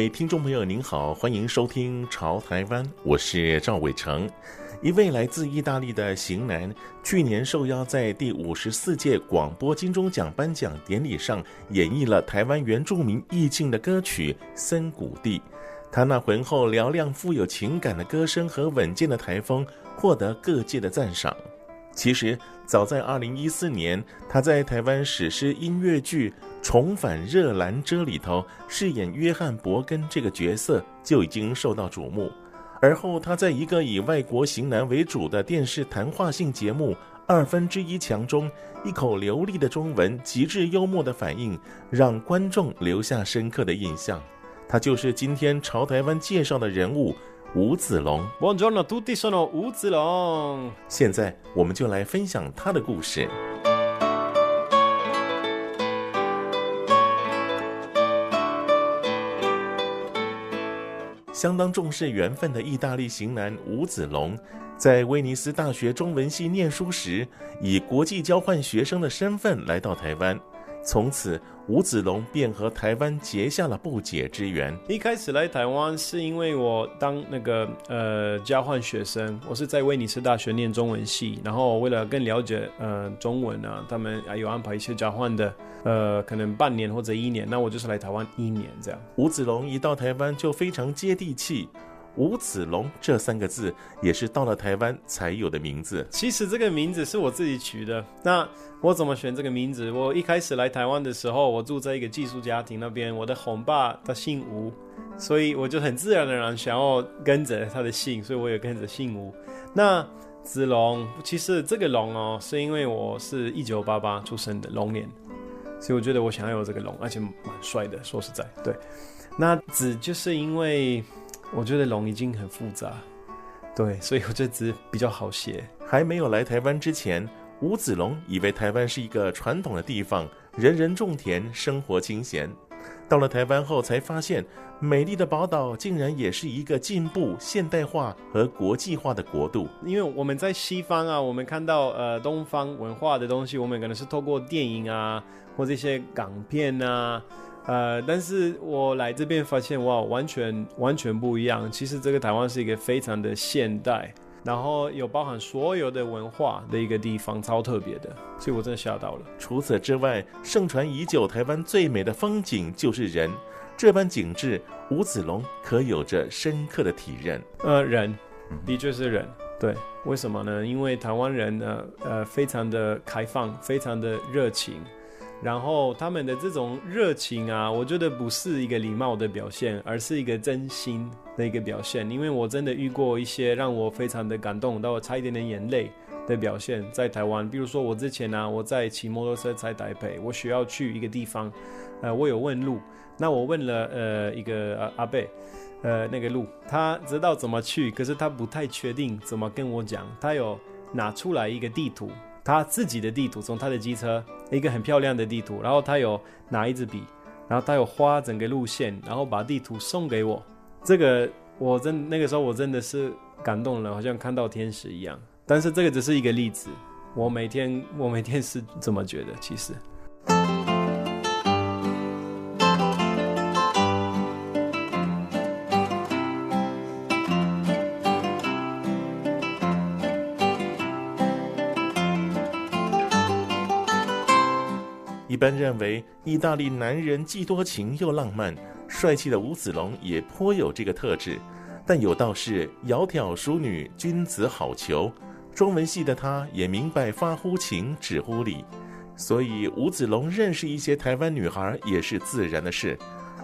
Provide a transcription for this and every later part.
各位听众朋友，您好，欢迎收听《潮台湾》，我是赵伟成。一位来自意大利的型男，去年受邀在第五十四届广播金钟奖颁奖典礼上演绎了台湾原住民意境的歌曲《森谷地》。他那浑厚嘹亮、富有情感的歌声和稳健的台风，获得各界的赞赏。其实，早在二零一四年，他在台湾史诗音乐剧《重返热兰遮》里头饰演约翰·伯根这个角色，就已经受到瞩目。而后，他在一个以外国型男为主的电视谈话性节目《二分之一强》中，一口流利的中文、极致幽默的反应，让观众留下深刻的印象。他就是今天朝台湾介绍的人物。吴子龙，Buongiorno tutti, sono 吴子龙。现在我们就来分享他的故事。相当重视缘分的意大利型男吴子龙，在威尼斯大学中文系念书时，以国际交换学生的身份来到台湾。从此，吴子龙便和台湾结下了不解之缘。一开始来台湾是因为我当那个呃交换学生，我是在威尼斯大学念中文系，然后为了更了解呃中文啊，他们还有安排一些交换的，呃可能半年或者一年，那我就是来台湾一年这样。吴子龙一到台湾就非常接地气。吴子龙这三个字也是到了台湾才有的名字。其实这个名字是我自己取的。那我怎么选这个名字？我一开始来台湾的时候，我住在一个寄宿家庭那边，我的红爸他姓吴，所以我就很自然而然想要跟着他的姓，所以我也跟着姓吴。那子龙，其实这个龙哦，是因为我是一九八八出生的龙年，所以我觉得我想要有这个龙，而且蛮帅的。说实在，对。那子就是因为。我觉得龙已经很复杂，对，所以我这字比较好写。还没有来台湾之前，吴子龙以为台湾是一个传统的地方，人人种田，生活清闲。到了台湾后，才发现美丽的宝岛竟然也是一个进步、现代化和国际化的国度。因为我们在西方啊，我们看到呃东方文化的东西，我们可能是透过电影啊，或这些港片啊。呃，但是我来这边发现，哇，完全完全不一样。其实这个台湾是一个非常的现代，然后有包含所有的文化的一个地方，超特别的，所以我真的吓到了。除此之外，盛传已久台湾最美的风景就是人，这般景致，吴子龙可有着深刻的体认。呃，人，的确是人，对，为什么呢？因为台湾人呢，呃，非常的开放，非常的热情。然后他们的这种热情啊，我觉得不是一个礼貌的表现，而是一个真心的一个表现。因为我真的遇过一些让我非常的感动到我差一点点眼泪的表现，在台湾。比如说我之前呢、我在骑摩托车在台北，我需要去一个地方，呃，我有问路，那我问了呃一个阿阿伯，呃那个路，他知道怎么去，可是他不太确定怎么跟我讲，他有拿出来一个地图。他自己的地图，从他的机车，一个很漂亮的地图，然后他有拿一支笔，然后他有画整个路线，然后把地图送给我。这个我真那个时候我真的是感动了，好像看到天使一样。但是这个只是一个例子，我每天我每天是这么觉得，其实。般认为，意大利男人既多情又浪漫，帅气的吴子龙也颇有这个特质。但有道是“窈窕淑女，君子好逑”，中文系的他也明白“发乎情，止乎礼”，所以吴子龙认识一些台湾女孩也是自然的事。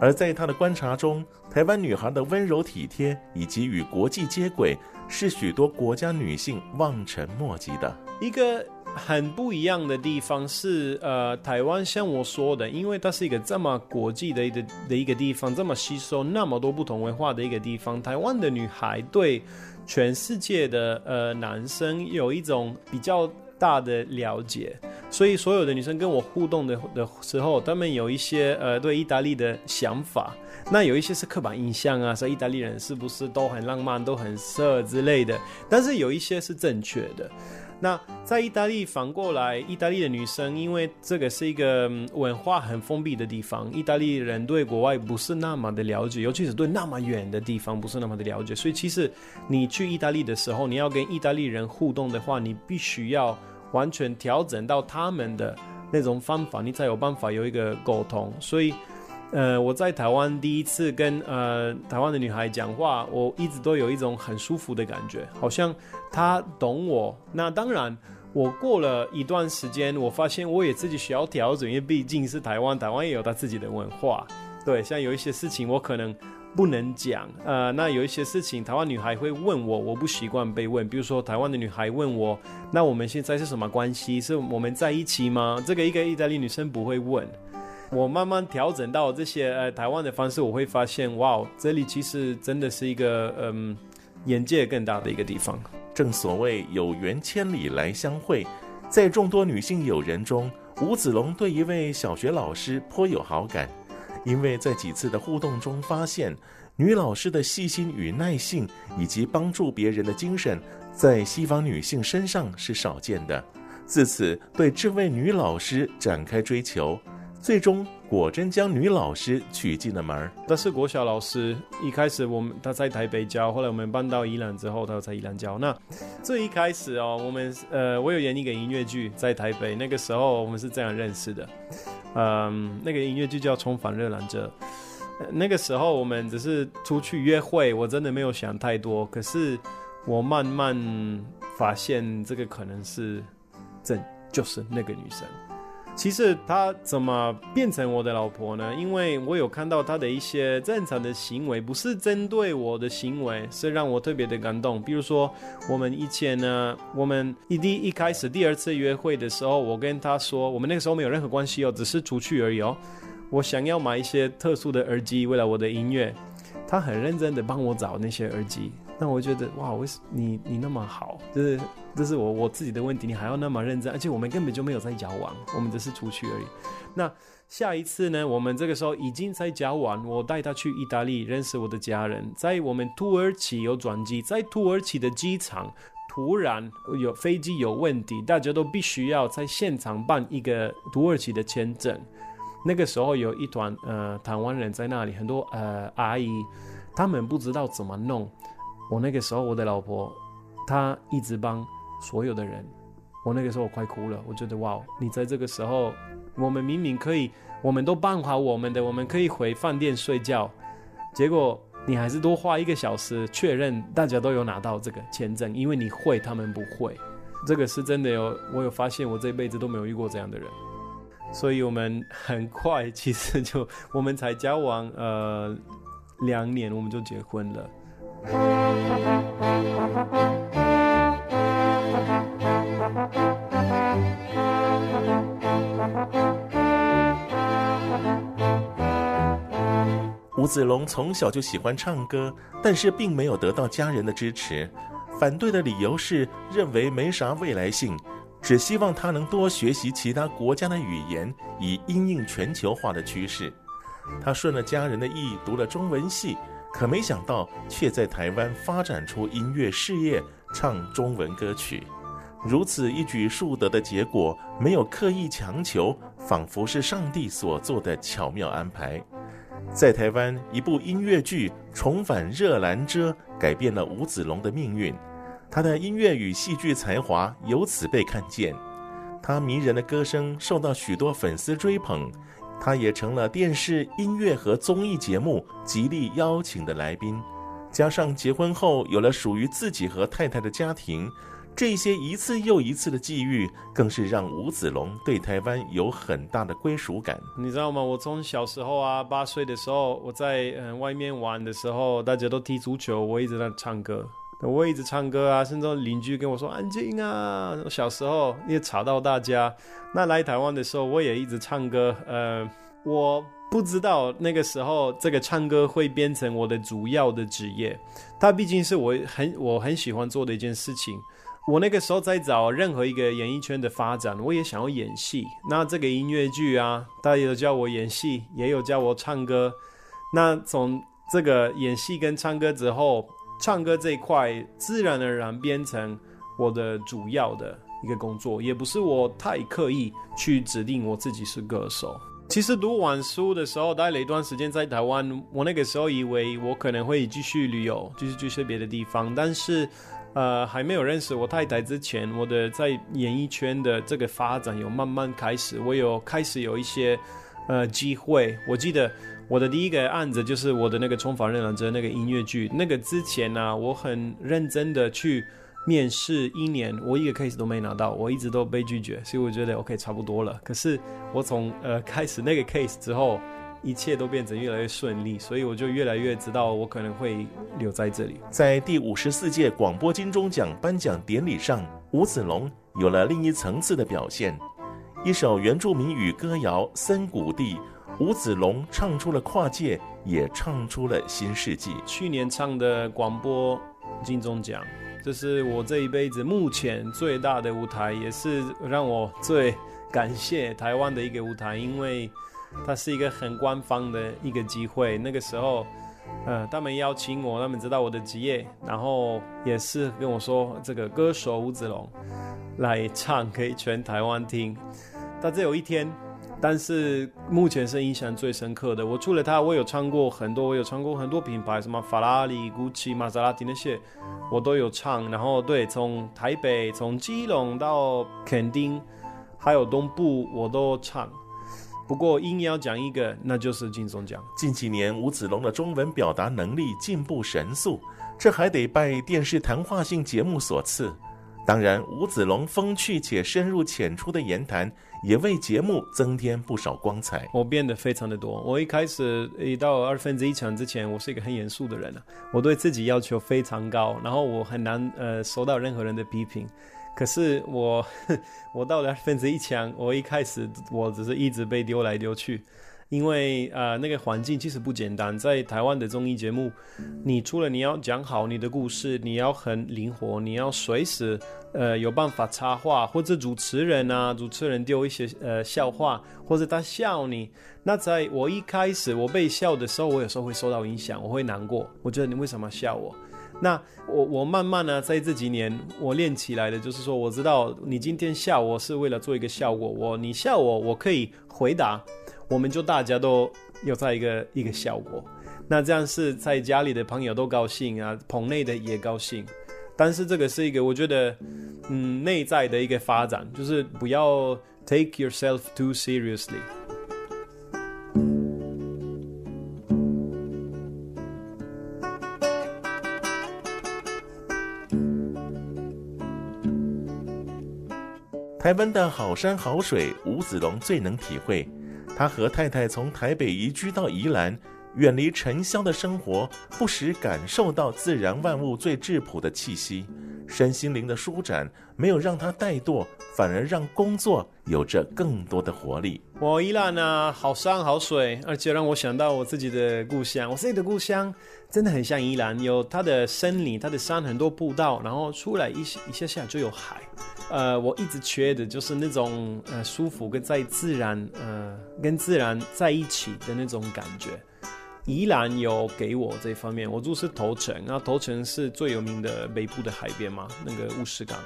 而在他的观察中，台湾女孩的温柔体贴以及与国际接轨，是许多国家女性望尘莫及的。一个很不一样的地方是，呃，台湾像我说的，因为它是一个这么国际的一个的一个地方，这么吸收那么多不同文化的一个地方，台湾的女孩对全世界的呃男生有一种比较大的了解。所以所有的女生跟我互动的的时候，她们有一些呃对意大利的想法，那有一些是刻板印象啊，说意大利人是不是都很浪漫、都很色之类的，但是有一些是正确的。那在意大利反过来，意大利的女生因为这个是一个文化很封闭的地方，意大利人对国外不是那么的了解，尤其是对那么远的地方不是那么的了解，所以其实你去意大利的时候，你要跟意大利人互动的话，你必须要。完全调整到他们的那种方法，你才有办法有一个沟通。所以，呃，我在台湾第一次跟呃台湾的女孩讲话，我一直都有一种很舒服的感觉，好像她懂我。那当然，我过了一段时间，我发现我也自己需要调整，因为毕竟是台湾，台湾也有他自己的文化。对，像有一些事情，我可能。不能讲，呃，那有一些事情，台湾女孩会问我，我不习惯被问。比如说，台湾的女孩问我，那我们现在是什么关系？是我们在一起吗？这个一个意大利女生不会问。我慢慢调整到这些呃台湾的方式，我会发现，哇，这里其实真的是一个嗯眼界更大的一个地方。正所谓有缘千里来相会，在众多女性友人中，吴子龙对一位小学老师颇有好感。因为在几次的互动中发现，女老师的细心与耐性，以及帮助别人的精神，在西方女性身上是少见的。自此，对这位女老师展开追求，最终果真将女老师娶进了门。她是国小老师，一开始我们她在台北教，后来我们搬到宜兰之后，她在宜兰教。那 最一开始哦，我们呃，我有演一个音乐剧在台北，那个时候我们是这样认识的。嗯，那个音乐剧叫《重返热兰遮》。那个时候我们只是出去约会，我真的没有想太多。可是我慢慢发现，这个可能是这就是那个女生。其实她怎么变成我的老婆呢？因为我有看到她的一些正常的行为，不是针对我的行为，是让我特别的感动。比如说，我们以前呢，我们一第一开始第二次约会的时候，我跟她说，我们那个时候没有任何关系哦，只是出去而已哦。我想要买一些特殊的耳机，为了我的音乐，她很认真的帮我找那些耳机。那我觉得哇，为什你你那么好？就是这是我我自己的问题，你还要那么认真，而且我们根本就没有在交往，我们只是出去而已。那下一次呢？我们这个时候已经在交往，我带他去意大利认识我的家人，在我们土耳其有转机，在土耳其的机场突然有飞机有问题，大家都必须要在现场办一个土耳其的签证。那个时候有一团呃台湾人在那里，很多呃阿姨，他们不知道怎么弄。我那个时候，我的老婆，她一直帮所有的人。我那个时候我快哭了，我觉得哇，你在这个时候，我们明明可以，我们都办好我们的，我们可以回饭店睡觉，结果你还是多花一个小时确认大家都有拿到这个签证，因为你会，他们不会。这个是真的有，我有发现，我这辈子都没有遇过这样的人。所以我们很快，其实就 我们才交往呃两年，我们就结婚了。吴子龙从小就喜欢唱歌，但是并没有得到家人的支持。反对的理由是认为没啥未来性，只希望他能多学习其他国家的语言，以因应全球化的趋势。他顺了家人的意，读了中文系。可没想到，却在台湾发展出音乐事业，唱中文歌曲。如此一举数得的结果，没有刻意强求，仿佛是上帝所做的巧妙安排。在台湾，一部音乐剧《重返热兰遮》改变了吴子龙的命运，他的音乐与戏剧才华由此被看见。他迷人的歌声受到许多粉丝追捧。他也成了电视、音乐和综艺节目极力邀请的来宾，加上结婚后有了属于自己和太太的家庭，这些一次又一次的际遇，更是让吴子龙对台湾有很大的归属感。你知道吗？我从小时候啊，八岁的时候，我在嗯外面玩的时候，大家都踢足球，我一直在唱歌，我一直唱歌啊，甚至邻居跟我说安静啊。小时候也吵到大家。那来台湾的时候，我也一直唱歌。呃，我不知道那个时候这个唱歌会变成我的主要的职业，它毕竟是我很我很喜欢做的一件事情。我那个时候在找任何一个演艺圈的发展，我也想要演戏。那这个音乐剧啊，大家有叫我演戏，也有叫我唱歌。那从这个演戏跟唱歌之后，唱歌这一块自然而然变成我的主要的一个工作，也不是我太刻意去指定我自己是歌手。其实读完书的时候，待了一段时间在台湾，我那个时候以为我可能会继续旅游，继续去些别的地方，但是。呃，还没有认识我太太之前，我的在演艺圈的这个发展有慢慢开始，我有开始有一些呃机会。我记得我的第一个案子就是我的那个《冲锋任务者》那个音乐剧。那个之前呢、我很认真的去面试一年，我一个 case 都没拿到，我一直都被拒绝，所以我觉得 OK 差不多了。可是我从呃开始那个 case 之后。一切都变成越来越顺利，所以我就越来越知道我可能会留在这里。在第五十四届广播金钟奖颁奖典礼上，吴子龙有了另一层次的表现。一首原住民语歌谣《森谷地》，吴子龙唱出了跨界，也唱出了新世纪。去年唱的广播金钟奖，这是我这一辈子目前最大的舞台，也是让我最感谢台湾的一个舞台，因为。它是一个很官方的一个机会。那个时候，呃，他们邀请我，他们知道我的职业，然后也是跟我说，这个歌手吴子龙来唱给全台湾听。但这有一天，但是目前是印象最深刻的。我除了他，我有唱过很多，我有唱过很多品牌，什么法拉利、GUCCI、玛莎拉蒂那些，我都有唱。然后对，从台北、从基隆到垦丁，还有东部，我都唱。不过，硬要讲一个，那就是金钟奖。近几年，吴子龙的中文表达能力进步神速，这还得拜电视谈话性节目所赐。当然，吴子龙风趣且深入浅出的言谈，也为节目增添不少光彩。我变得非常的多。我一开始一到二分之一场之前，我是一个很严肃的人啊，我对自己要求非常高，然后我很难呃受到任何人的批评。可是我，我到了二分之一强，我一开始我只是一直被丢来丢去，因为呃那个环境其实不简单。在台湾的综艺节目，你除了你要讲好你的故事，你要很灵活，你要随时呃有办法插话，或者主持人啊，主持人丢一些呃笑话，或者他笑你。那在我一开始我被笑的时候，我有时候会受到影响，我会难过，我觉得你为什么笑我？那我我慢慢呢，在这几年我练起来的，就是说，我知道你今天笑我是为了做一个效果，我你笑我，我可以回答，我们就大家都有在一个一个效果。那这样是在家里的朋友都高兴啊，棚内的也高兴。但是这个是一个我觉得，嗯，内在的一个发展，就是不要 take yourself too seriously。台湾的好山好水，吴子龙最能体会。他和太太从台北移居到宜兰，远离尘嚣的生活，不时感受到自然万物最质朴的气息，身心灵的舒展，没有让他怠惰，反而让工作有着更多的活力。我宜兰啊，好山好水，而且让我想到我自己的故乡。我自己的故乡真的很像宜兰，有它的森林，它的山很多步道，然后出来一一下下就有海。呃，我一直缺的就是那种呃舒服跟在自然呃跟自然在一起的那种感觉。宜兰有给我这方面，我住是头城，那头城是最有名的北部的海边嘛，那个乌石港，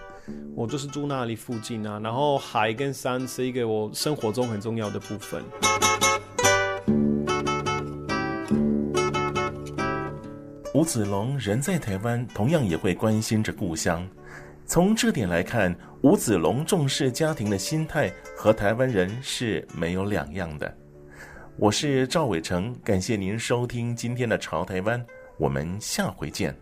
我就是住那里附近啊。然后海跟山是一个我生活中很重要的部分。吴子龙人在台湾，同样也会关心着故乡。从这点来看，吴子龙重视家庭的心态和台湾人是没有两样的。我是赵伟成，感谢您收听今天的《潮台湾》，我们下回见。